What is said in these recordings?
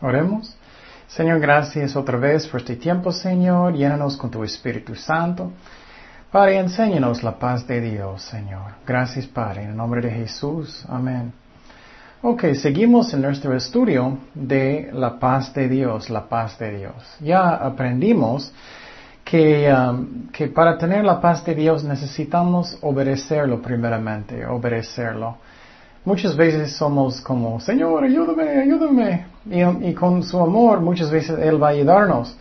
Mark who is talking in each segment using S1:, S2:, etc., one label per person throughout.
S1: Oremos. Señor, gracias otra vez por este tiempo, Señor. Llénanos con tu Espíritu Santo. Padre, enséñanos la paz de Dios, Señor. Gracias, Padre. En el nombre de Jesús. Amén. Ok, seguimos en nuestro estudio de la paz de Dios, la paz de Dios. Ya aprendimos que, um, que para tener la paz de Dios necesitamos obedecerlo primeramente, obedecerlo. Muchas veces somos como, Señor, ayúdame, ayúdame. Y, con su amor muchas veces Él va a ayudarnos.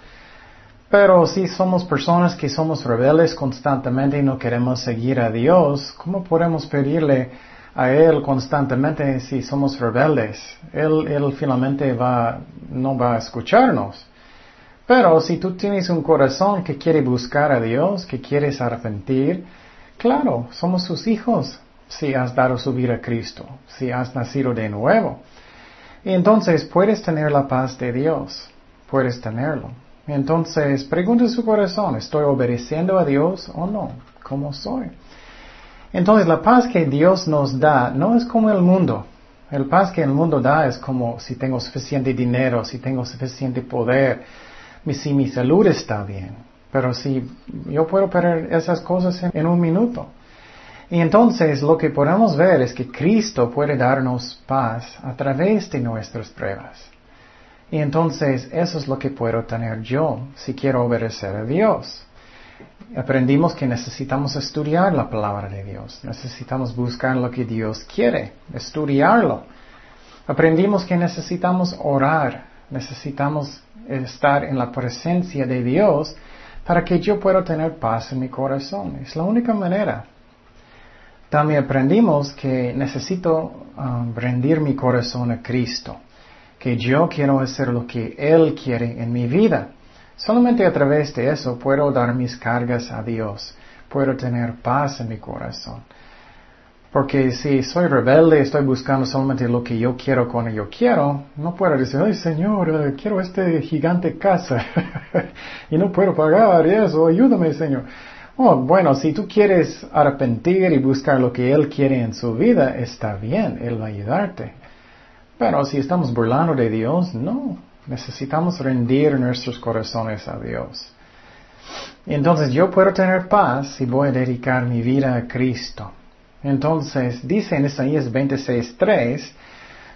S1: Pero si somos personas que somos rebeldes constantemente y no queremos seguir a Dios, ¿cómo podemos pedirle a Él constantemente si somos rebeldes. Él, él finalmente va, no va a escucharnos. Pero si tú tienes un corazón que quiere buscar a Dios, que quieres arrepentir, claro, somos sus hijos si has dado su vida a Cristo, si has nacido de nuevo. Y entonces puedes tener la paz de Dios, puedes tenerlo. Entonces pregunta su corazón, ¿estoy obedeciendo a Dios o no? ¿Cómo soy? Entonces la paz que Dios nos da no es como el mundo. El paz que el mundo da es como si tengo suficiente dinero, si tengo suficiente poder, si mi salud está bien. Pero si yo puedo perder esas cosas en, en un minuto. Y entonces lo que podemos ver es que Cristo puede darnos paz a través de nuestras pruebas. Y entonces eso es lo que puedo tener yo si quiero obedecer a Dios. Aprendimos que necesitamos estudiar la palabra de Dios, necesitamos buscar lo que Dios quiere, estudiarlo. Aprendimos que necesitamos orar, necesitamos estar en la presencia de Dios para que yo pueda tener paz en mi corazón. Es la única manera. También aprendimos que necesito um, rendir mi corazón a Cristo, que yo quiero hacer lo que Él quiere en mi vida. Solamente a través de eso puedo dar mis cargas a Dios, puedo tener paz en mi corazón. Porque si soy rebelde, estoy buscando solamente lo que yo quiero cuando yo quiero, no puedo decir, ay Señor, eh, quiero este gigante casa y no puedo pagar eso, ayúdame Señor. Oh, bueno, si tú quieres arrepentir y buscar lo que Él quiere en su vida, está bien, Él va a ayudarte. Pero si estamos burlando de Dios, no. Necesitamos rendir nuestros corazones a Dios. Entonces yo puedo tener paz si voy a dedicar mi vida a Cristo. Entonces dice en Isaías 26.3,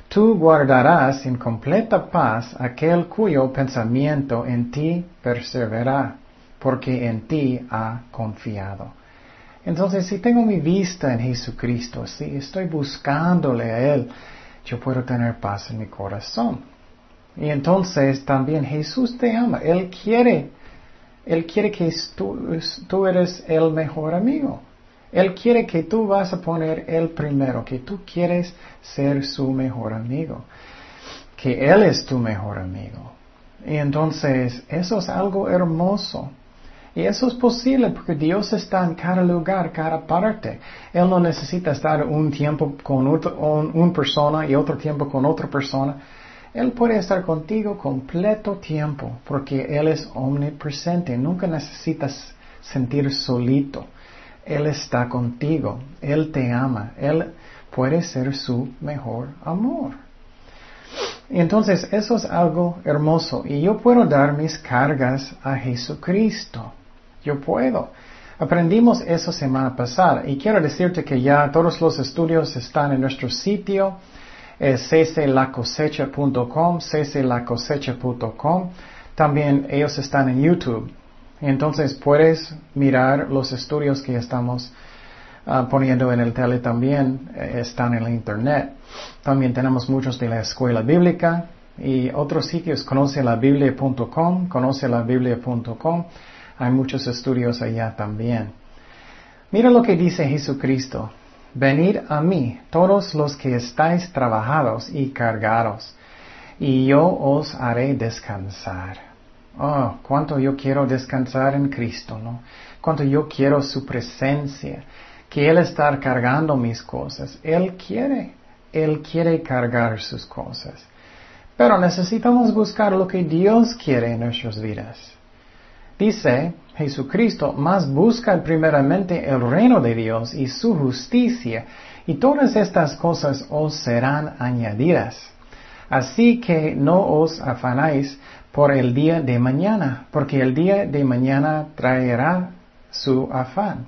S1: tú guardarás en completa paz aquel cuyo pensamiento en ti persevera, porque en ti ha confiado. Entonces, si tengo mi vista en Jesucristo, si estoy buscándole a Él, yo puedo tener paz en mi corazón. Y entonces también Jesús te ama. Él quiere, Él quiere que tú, eres el mejor amigo. Él quiere que tú vas a poner Él primero, que tú quieres ser su mejor amigo, que Él es tu mejor amigo. Y entonces eso es algo hermoso. Y eso es posible porque Dios está en cada lugar, cada parte. Él no necesita estar un tiempo con una persona y otro tiempo con otra persona. Él puede estar contigo completo tiempo porque Él es omnipresente. Nunca necesitas sentir solito. Él está contigo. Él te ama. Él puede ser su mejor amor. Entonces, eso es algo hermoso. Y yo puedo dar mis cargas a Jesucristo. Yo puedo. Aprendimos eso semana pasada. Y quiero decirte que ya todos los estudios están en nuestro sitio es cclacosecha.com, cclacosecha.com. También ellos están en YouTube. Entonces puedes mirar los estudios que estamos ah, poniendo en el tele también, eh, están en la internet. También tenemos muchos de la escuela bíblica y otros sitios, conocelabiblia.com, conocelabiblia.com. Hay muchos estudios allá también. Mira lo que dice Jesucristo. Venid a mí, todos los que estáis trabajados y cargados, y yo os haré descansar. Oh, cuánto yo quiero descansar en Cristo, ¿no? Cuánto yo quiero su presencia, que Él está cargando mis cosas. Él quiere, Él quiere cargar sus cosas. Pero necesitamos buscar lo que Dios quiere en nuestras vidas. Dice Jesucristo, más busca primeramente el reino de Dios y su justicia, y todas estas cosas os serán añadidas. Así que no os afanáis por el día de mañana, porque el día de mañana traerá su afán.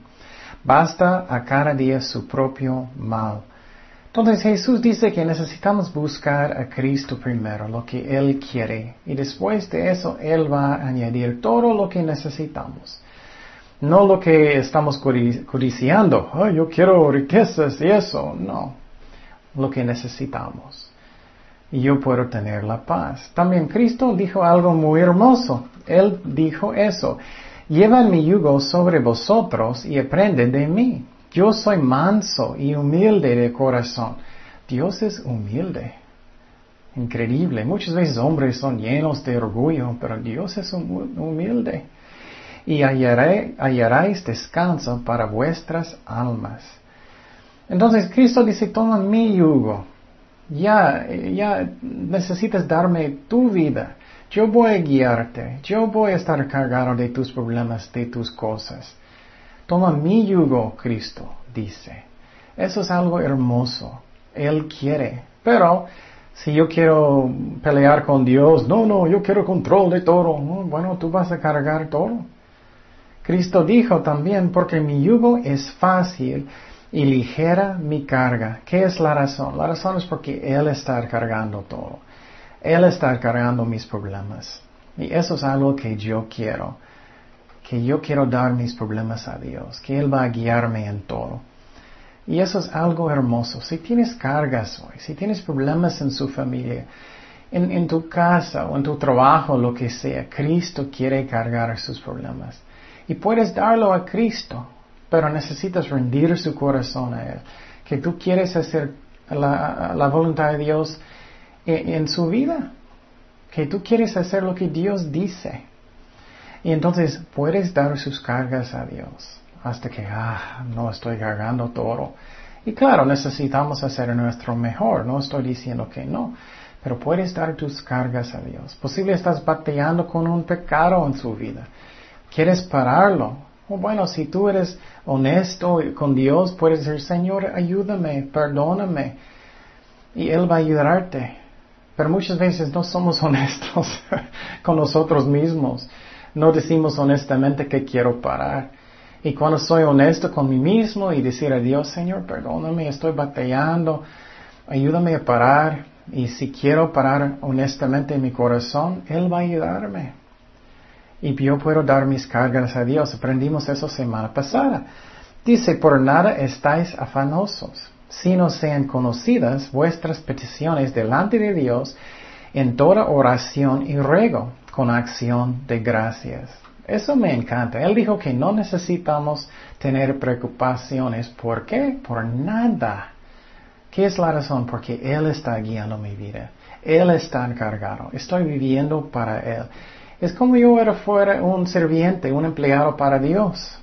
S1: Basta a cada día su propio mal. Entonces Jesús dice que necesitamos buscar a Cristo primero, lo que Él quiere, y después de eso Él va a añadir todo lo que necesitamos. No lo que estamos codiciando, oh, yo quiero riquezas y eso, no, lo que necesitamos. Y yo puedo tener la paz. También Cristo dijo algo muy hermoso. Él dijo eso. Llevan mi yugo sobre vosotros y aprenden de mí yo soy manso y humilde de corazón. Dios es humilde. Increíble. Muchas veces hombres son llenos de orgullo, pero Dios es humilde. Y hallaréis descanso para vuestras almas. Entonces Cristo dice, toma mi yugo. Ya, ya necesitas darme tu vida. Yo voy a guiarte. Yo voy a estar cargado de tus problemas, de tus cosas. Toma mi yugo, Cristo, dice. Eso es algo hermoso. Él quiere. Pero si yo quiero pelear con Dios, no, no, yo quiero control de todo. bueno, tú vas a cargar todo. Cristo dijo también, porque mi yugo es fácil y ligera mi carga. ¿Qué es la razón? La razón es porque Él está cargando todo. Él está cargando mis problemas. Y eso es algo que yo quiero que yo quiero dar mis problemas a Dios, que Él va a guiarme en todo. Y eso es algo hermoso. Si tienes cargas hoy, si tienes problemas en su familia, en, tu casa o en tu trabajo, lo que sea, Cristo quiere cargar sus problemas. Y puedes darlo a Cristo, pero necesitas rendir su corazón a Él. Que tú quieres hacer la, voluntad de Dios en, en su vida. Que tú quieres hacer lo que Dios dice. Y entonces puedes dar sus cargas a Dios hasta que, ah, no estoy cargando todo. Y claro, necesitamos hacer nuestro mejor, no estoy diciendo que no, pero puedes dar tus cargas a Dios. Posible estás batallando con un pecado en su vida. ¿Quieres pararlo? O bueno, si tú eres honesto con Dios, puedes decir, Señor, ayúdame, perdóname. Y Él va a ayudarte. Pero muchas veces no somos honestos con nosotros mismos no decimos honestamente que quiero parar. Y cuando soy honesto con mí mismo y decir a Dios, Señor, perdóname, estoy batallando, ayúdame a parar. Y si quiero parar honestamente en mi corazón, Él va a ayudarme. Y yo puedo dar mis cargas a Dios. Aprendimos eso semana pasada. Dice, por nada estáis afanosos, si no sean conocidas vuestras peticiones delante de Dios en toda oración y ruego con acción de gracias. Eso me encanta. Él dijo que no necesitamos tener preocupaciones. ¿Por qué? Por nada. ¿Qué es la razón? Porque Él está guiando mi vida. Él está encargado. Estoy viviendo para Él. Es como yo era fuera un serviente, un empleado para Dios.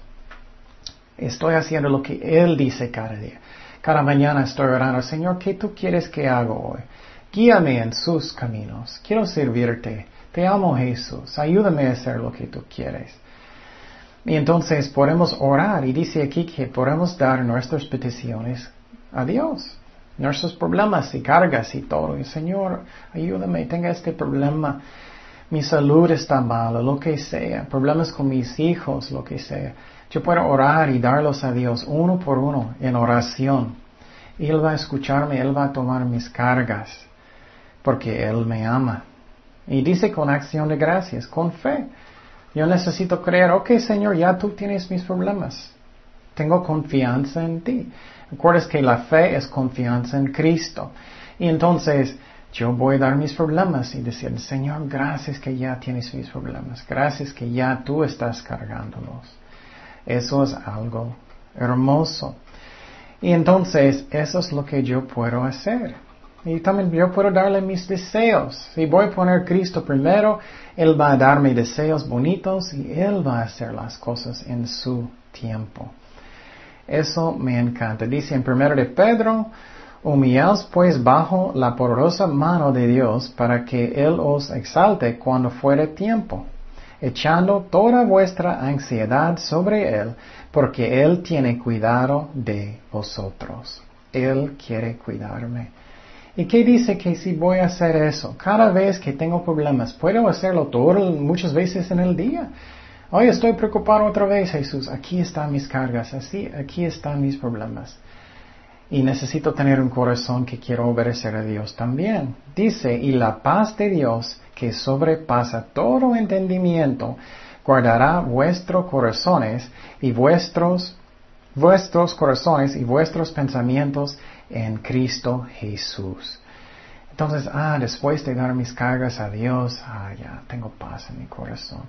S1: Estoy haciendo lo que Él dice cada día. Cada mañana estoy orando, Señor, ¿qué tú quieres que haga hoy? Guíame en sus caminos. Quiero servirte. Te amo Jesús, ayúdame a hacer lo que tú quieres. Y entonces podemos orar y dice aquí que podemos dar nuestras peticiones a Dios, nuestros problemas y cargas y todo. Y Señor, ayúdame, tenga este problema, mi salud está mala, lo que sea, problemas con mis hijos, lo que sea. Yo puedo orar y darlos a Dios uno por uno en oración. Él va a escucharme, Él va a tomar mis cargas, porque Él me ama. Y dice con acción de gracias, con fe. Yo necesito creer, ok Señor, ya tú tienes mis problemas. Tengo confianza en ti. Recuerdas que la fe es confianza en Cristo. Y entonces yo voy a dar mis problemas y decir, Señor, gracias que ya tienes mis problemas. Gracias que ya tú estás cargándolos. Eso es algo hermoso. Y entonces eso es lo que yo puedo hacer. Y también yo puedo darle mis deseos. Si voy a poner Cristo primero, Él va a darme deseos bonitos y Él va a hacer las cosas en su tiempo. Eso me encanta. Dice en primero de Pedro, humillaos pues bajo la poderosa mano de Dios para que Él os exalte cuando fuere tiempo, echando toda vuestra ansiedad sobre Él, porque Él tiene cuidado de vosotros. Él quiere cuidarme. ¿Y qué dice que si voy a hacer eso? Cada vez que tengo problemas, puedo hacerlo todo, muchas veces en el día. Hoy estoy preocupado otra vez, Jesús. Aquí están mis cargas, así, aquí están mis problemas. Y necesito tener un corazón que quiero obedecer a Dios también. Dice, y la paz de Dios, que sobrepasa todo entendimiento, guardará vuestros corazones y vuestros, vuestros corazones y vuestros pensamientos en Cristo Jesús. Entonces, ah, después de dar mis cargas a Dios, ah, ya tengo paz en mi corazón.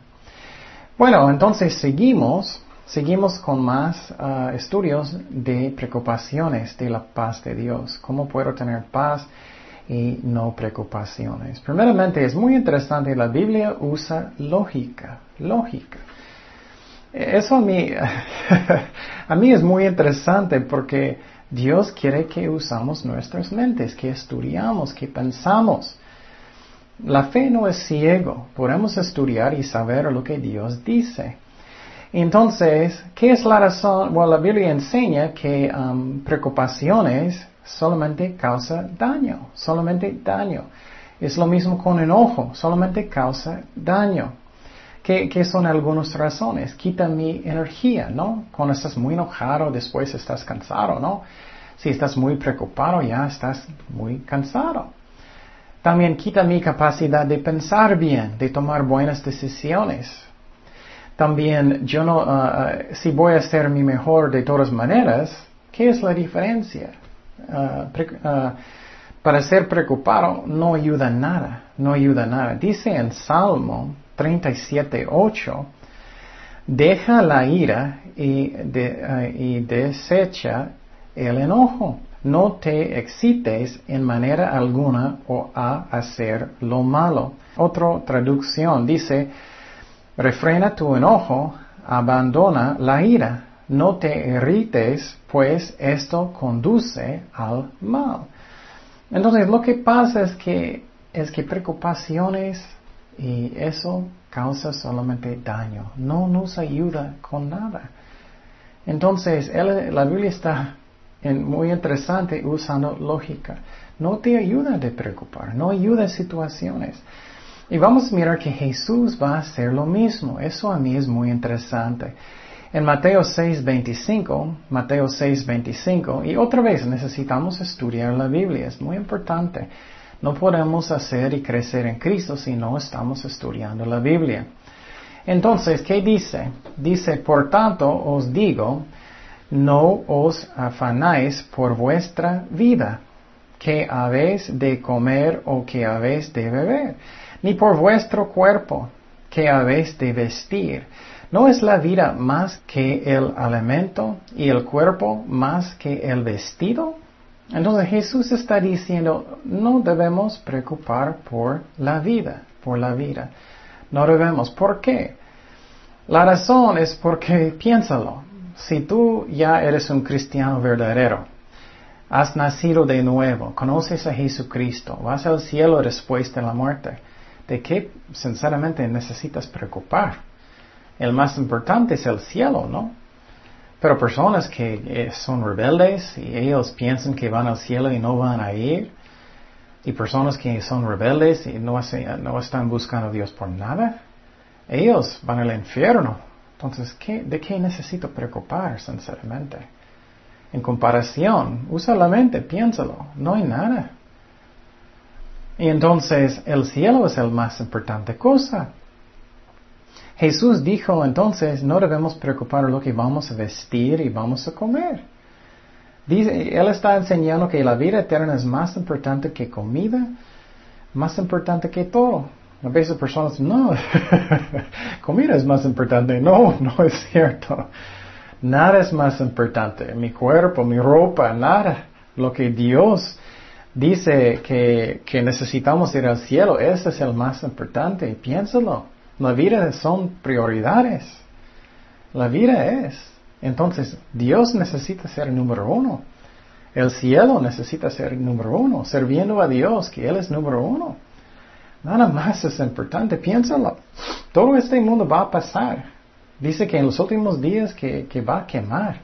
S1: Bueno, entonces seguimos, seguimos con más ah, estudios de preocupaciones de la paz de Dios. ¿Cómo puedo tener paz y no preocupaciones? Primeramente, es muy interesante, la Biblia usa lógica, lógica. Eso a mí, a mí es muy interesante porque Dios quiere que usamos nuestras mentes, que estudiamos, que pensamos. La fe no es ciego, podemos estudiar y saber lo que Dios dice. Entonces, ¿qué es la razón? Bueno, la Biblia enseña que um, preocupaciones solamente causa daño, solamente daño. Es lo mismo con enojo, solamente causa daño. ¿Qué, ¿Qué, son algunas razones? Quita mi energía, ¿no? Cuando estás muy enojado, después estás cansado, ¿no? Si estás muy preocupado, ya estás muy cansado. También quita mi capacidad de pensar bien, de tomar buenas decisiones. También yo no, ah, si voy a ser mi mejor de todas maneras, ¿qué es la diferencia? Ah, para ser preocupado no ayuda nada, no ayuda nada. Dice en Salmo 37.8, deja la ira y, y desecha el enojo no te excites en manera alguna o a hacer lo malo. Otra traducción dice, refrena tu enojo, abandona la ira, no te irrites, pues esto conduce al mal. Entonces lo que pasa es que, es que preocupaciones y eso causa solamente daño, no nos ayuda con nada. Entonces, la Biblia está muy interesante usando lógica. No te ayuda de preocupar, no ayuda en situaciones. Y vamos a mirar que Jesús va a hacer lo mismo. Eso a mí es muy interesante. En Mateo 6:25, Mateo 6:25, y otra vez necesitamos estudiar la Biblia, es muy importante. No podemos hacer y crecer en Cristo si no estamos estudiando la Biblia. Entonces, ¿qué dice? Dice, por tanto os digo, no os afanáis por vuestra vida, que habéis de comer o que habéis de beber, ni por vuestro cuerpo, que habéis de vestir. ¿No es la vida más que el alimento y el cuerpo más que el vestido? Entonces Jesús está diciendo, no debemos preocupar por la vida, por la vida. No debemos. ¿Por qué? La razón es porque, piénsalo, si tú ya eres un cristiano verdadero, has nacido de nuevo, conoces a Jesucristo, vas al cielo después de la muerte, ¿de qué sinceramente necesitas preocupar? El más importante es el cielo, ¿no? Pero personas que eh, son rebeldes y ellos piensan que van al cielo y no van a ir, y personas que son rebeldes y no, están buscando a Dios por nada, ellos van al infierno. Entonces, ¿de qué necesito preocupar, sinceramente? En comparación, usa la mente, piénsalo, no hay nada. Y entonces, el cielo es el más importante cosa. Jesús dijo entonces, no debemos preocupar lo que vamos a vestir y vamos a comer. Dice, él está enseñando que la vida eterna es más importante que comida, más importante que todo. A veces personas, no, comida es más importante. No, no es cierto. Nada es más importante. Mi cuerpo, mi ropa, nada. Lo que Dios dice que, que necesitamos ir al cielo, ese es el más importante. Piénsalo. La vida son prioridades. La vida es. Entonces, Dios necesita ser número uno. El cielo necesita ser número uno, sirviendo a Dios, que Él es número uno. Nada más es importante, piénsalo. Todo este mundo va a pasar. Dice que en los últimos días que, va a quemar.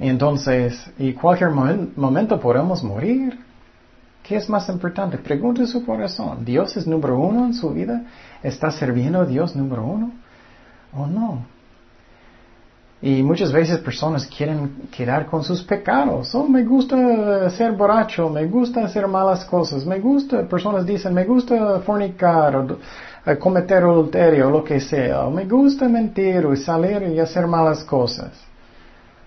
S1: Entonces, y cualquier momento podemos morir. ¿Qué es más importante? Pregunte su corazón. ¿Dios es número uno en su vida? ¿Está sirviendo a Dios número uno? ¿O no? Y muchas veces personas quieren quedar con sus pecados. Oh, me gusta ser borracho, me gusta hacer malas cosas, me gusta, personas dicen, me gusta fornicar, o, eh, cometer adulterio, lo que sea, o me gusta mentir y salir y hacer malas cosas.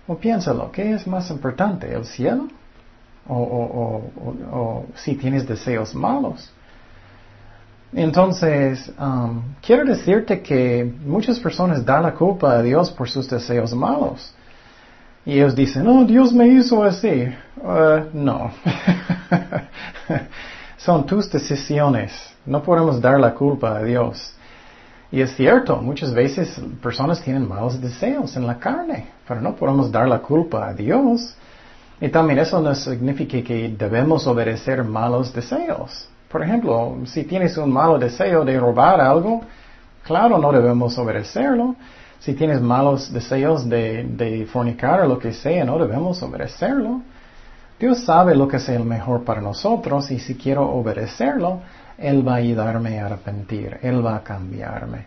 S1: O piénsalo, ¿qué es más importante, el cielo? O, si tienes deseos malos. Entonces, um, quiero decirte que muchas personas dan la culpa a Dios por sus deseos malos. Y ellos dicen, no, Dios me hizo así. Uh, no. Son tus decisiones. No podemos dar la culpa a Dios. Y es cierto, muchas veces personas tienen malos deseos en la carne, pero no podemos dar la culpa a Dios. Y también eso no significa que debemos obedecer malos deseos. Por ejemplo, si tienes un malo deseo de robar algo, claro, no debemos obedecerlo. Si tienes malos deseos de, de fornicar o lo que sea, no debemos obedecerlo. Dios sabe lo que es el mejor para nosotros y si quiero obedecerlo, Él va a ayudarme a arrepentir, Él va a cambiarme.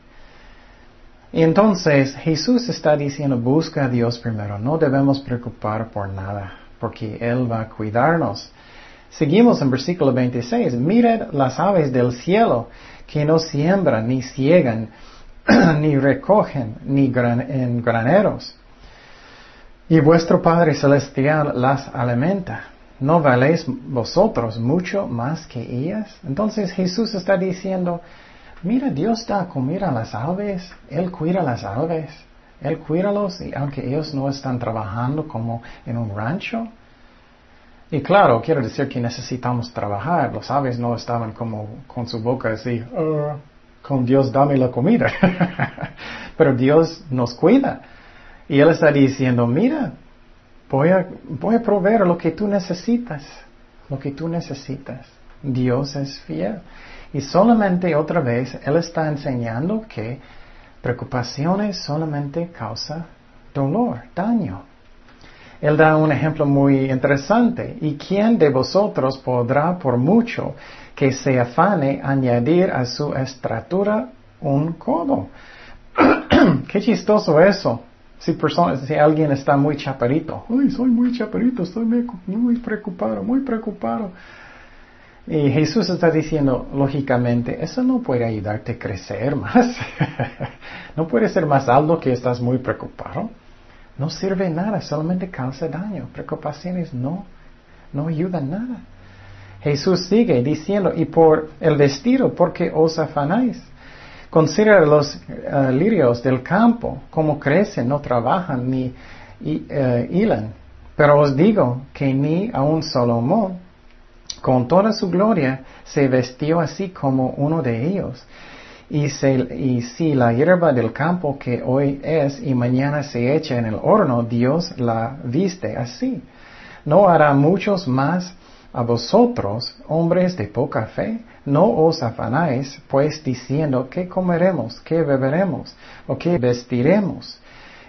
S1: Y entonces Jesús está diciendo, busca a Dios primero, no debemos preocupar por nada, porque Él va a cuidarnos. Seguimos en versículo 26. Mirad las aves del cielo que no siembran, ni ciegan, ni recogen, ni en graneros. Y vuestro Padre Celestial las alimenta. ¿No valéis vosotros mucho más que ellas? Entonces Jesús está diciendo, mira, Dios da comida a las aves, Él cuida a las aves, Él cuida los, y aunque ellos no están trabajando como en un rancho, y claro, quiero decir que necesitamos trabajar. Los aves no estaban como con su boca así, ah, con Dios dame la comida. Pero Dios nos cuida. Y Él está diciendo, mira, voy a, voy a proveer lo que tú necesitas. Lo que tú necesitas. Dios es fiel. Y solamente otra vez Él está enseñando que preocupaciones solamente causa dolor, daño. Él da un ejemplo muy interesante. ¿Y quién de vosotros podrá, por mucho que se afane, añadir a su estatura un codo? Qué chistoso eso. Si, si alguien está muy chaparito, ay, soy muy chaparito, estoy muy preocupado, muy preocupado. Y Jesús está diciendo, lógicamente, eso no puede ayudarte a crecer más. no puede ser más alto que estás muy preocupado. No sirve nada, solamente causa daño. Preocupaciones no, no ayudan nada. Jesús sigue diciendo, y por el vestido, porque os afanáis. Considera los uh, lirios del campo, como crecen, no trabajan ni uh, hilan. Pero os digo que ni aun Salomón, con toda su gloria, se vestió así como uno de ellos. Y, si la hierba del campo que hoy es y mañana se echa en el horno, Dios la viste así. ¿No hará muchos más a vosotros, hombres de poca fe? No os afanáis, pues diciendo, ¿qué comeremos? ¿Qué beberemos? ¿O qué vestiremos?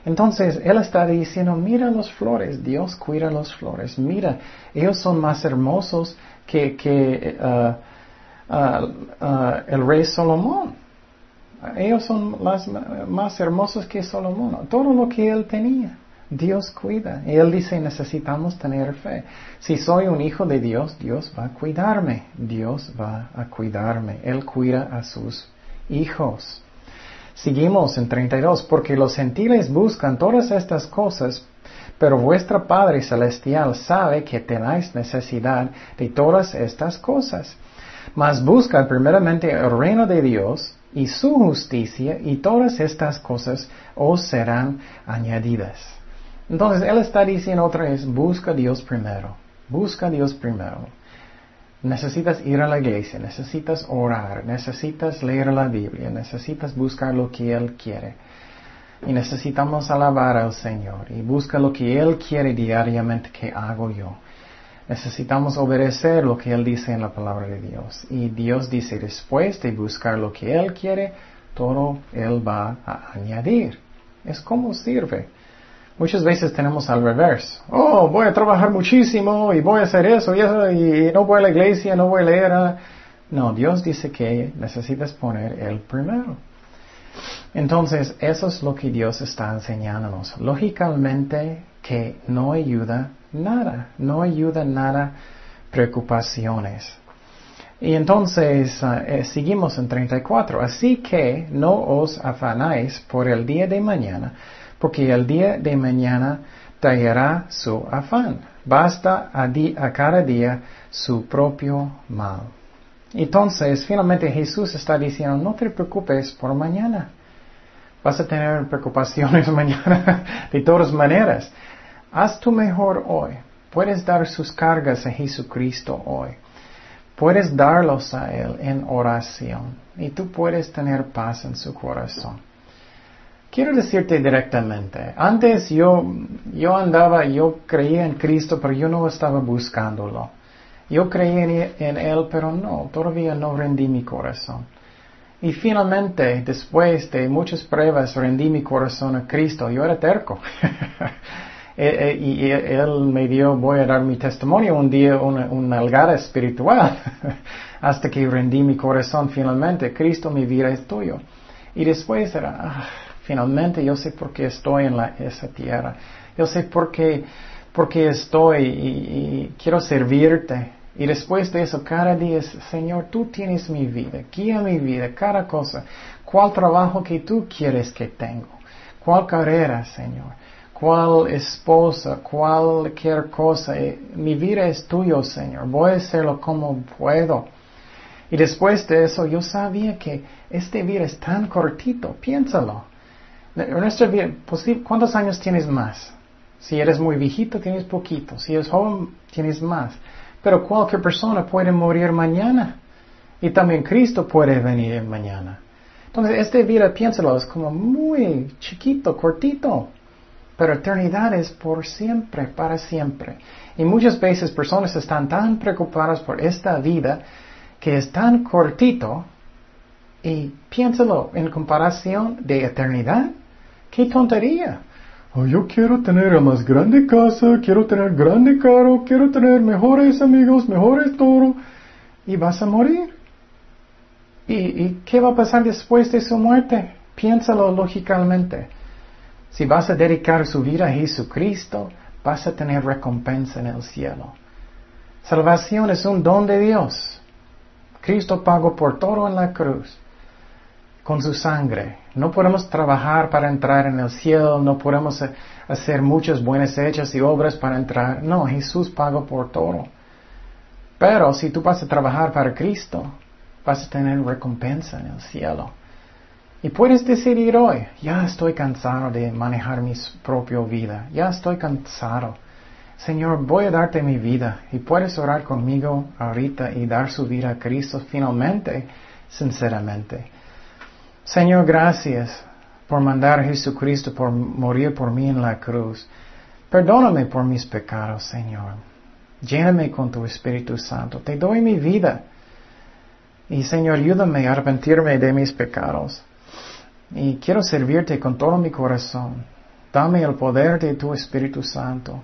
S1: Entonces, Él está diciendo, mira las flores, Dios cuida las flores, mira, ellos son más hermosos que, que uh, el rey Salomón. Ellos son más hermosos que Salomón. Todo lo que él tenía, Dios cuida. Y él dice, necesitamos tener fe. Si soy un hijo de Dios, Dios va a cuidarme. Dios va a cuidarme. Él cuida a sus hijos. Seguimos en 32, porque los gentiles buscan todas estas cosas, pero vuestro Padre Celestial sabe que tenéis necesidad de todas estas cosas. Mas busca primeramente el reino de Dios y su justicia y todas estas cosas os serán añadidas. Entonces Él está diciendo otra vez, busca a Dios primero, busca a Dios primero. Necesitas ir a la iglesia, necesitas orar, necesitas leer la Biblia, necesitas buscar lo que Él quiere. Y necesitamos alabar al Señor y busca lo que Él quiere diariamente que hago yo. Necesitamos obedecer lo que Él dice en la palabra de Dios. Y Dios dice, después de buscar lo que Él quiere, todo Él va a añadir. Es como sirve. Muchas veces tenemos al revés. Oh, voy a trabajar muchísimo y voy a hacer eso y eso y no voy a la iglesia, no voy a leer. No, Dios dice que necesitas poner el primero. Entonces, eso es lo que Dios está enseñándonos. Lógicamente que no ayuda nada, no ayuda nada preocupaciones. Y entonces uh, seguimos en 34. Así que no os afanáis por el día de mañana, porque el día de mañana traerá su afán. Basta a cada día su propio mal. Entonces, finalmente Jesús está diciendo, no te preocupes por mañana. Vas a tener preocupaciones mañana de todas maneras. Haz tu mejor hoy. Puedes dar sus cargas a Jesucristo hoy. Puedes darlos a Él en oración y tú puedes tener paz en su corazón. Quiero decirte directamente, antes yo, yo andaba, yo creía en Cristo, pero yo no estaba buscándolo. Yo creía en Él, pero no, todavía no rendí mi corazón. Y finalmente, después de muchas pruebas, rendí mi corazón a Cristo. Yo era terco. Eh, eh, y él me dio, voy a dar mi testimonio un día, una, una espiritual, hasta que rendí mi corazón finalmente, Cristo mi vida es tuyo. Y después era, ah, finalmente yo sé por qué estoy en la, esa tierra, yo sé por qué, por qué estoy y quiero servirte. Y después de eso, cada día, Señor, tú tienes mi vida, guía mi vida, cada cosa. ¿Cuál trabajo que tú quieres que tengo? ¿Cuál carrera, Señor? cuál esposa, cualquier cosa. Eh, mi vida es tuyo, Señor. Voy a hacerlo como puedo. Y después de eso yo sabía que este vida es tan cortito. Piénsalo. Nuestra vida, ¿cuántos años tienes más? Si eres muy viejito, tienes poquito. Si eres joven, tienes más. Pero cualquier persona puede morir mañana. Y también Cristo puede venir mañana. Entonces, esta vida, piénsalo, es como muy chiquito, cortito. Pero eternidad es por siempre, para siempre. Y muchas veces personas están tan preocupadas por esta vida que es tan cortito y piénsalo en comparación de eternidad. ¡Qué tontería! Oh, yo quiero tener la más grande casa, quiero tener grande carro, quiero tener mejores amigos, mejores todo. Y vas a morir. ¿Y, ¿Y qué va a pasar después de su muerte? Piénsalo lógicamente. Si vas a dedicar su vida a Jesucristo, vas a tener recompensa en el cielo. Salvación es un don de Dios. Cristo pagó por todo en la cruz, con su sangre. No podemos trabajar para entrar en el cielo, no podemos hacer muchas buenas hechas y obras para entrar. No, Jesús pagó por todo. Pero si tú vas a trabajar para Cristo, vas a tener recompensa en el cielo. Y puedes decidir hoy, ya estoy cansado de manejar mi propia vida, ya estoy cansado. Señor, voy a darte mi vida y puedes orar conmigo ahorita y dar su vida a Cristo finalmente, sinceramente. Señor, gracias por mandar a Jesucristo por morir por mí en la cruz. Perdóname por mis pecados, Señor. Lléname con tu Espíritu Santo. Te doy mi vida. Y Señor, ayúdame a arrepentirme de mis pecados. Y quiero servirte con todo mi corazón. Dame el poder de tu Espíritu Santo.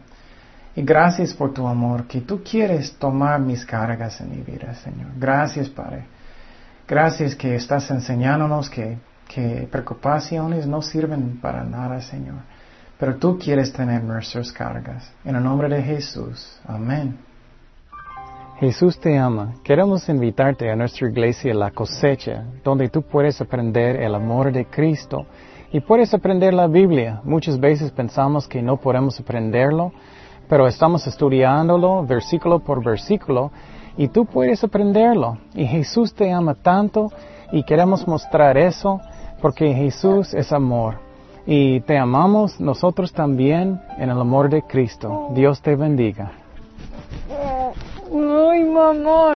S1: Y gracias por tu amor, que tú quieres tomar mis cargas en mi vida, Señor. Gracias, Padre. Gracias que estás enseñándonos que, preocupaciones no sirven para nada, Señor. Pero tú quieres tener nuestras cargas. En el nombre de Jesús. Amén. Jesús te ama. Queremos invitarte a nuestra iglesia La Cosecha, donde tú puedes aprender el amor de Cristo y puedes aprender la Biblia. Muchas veces pensamos que no podemos aprenderlo, pero estamos estudiándolo versículo por versículo y tú puedes aprenderlo. Y Jesús te ama tanto y queremos mostrar eso porque Jesús es amor. Y te amamos nosotros también en el amor de Cristo. Dios te bendiga.
S2: Ay, mamá.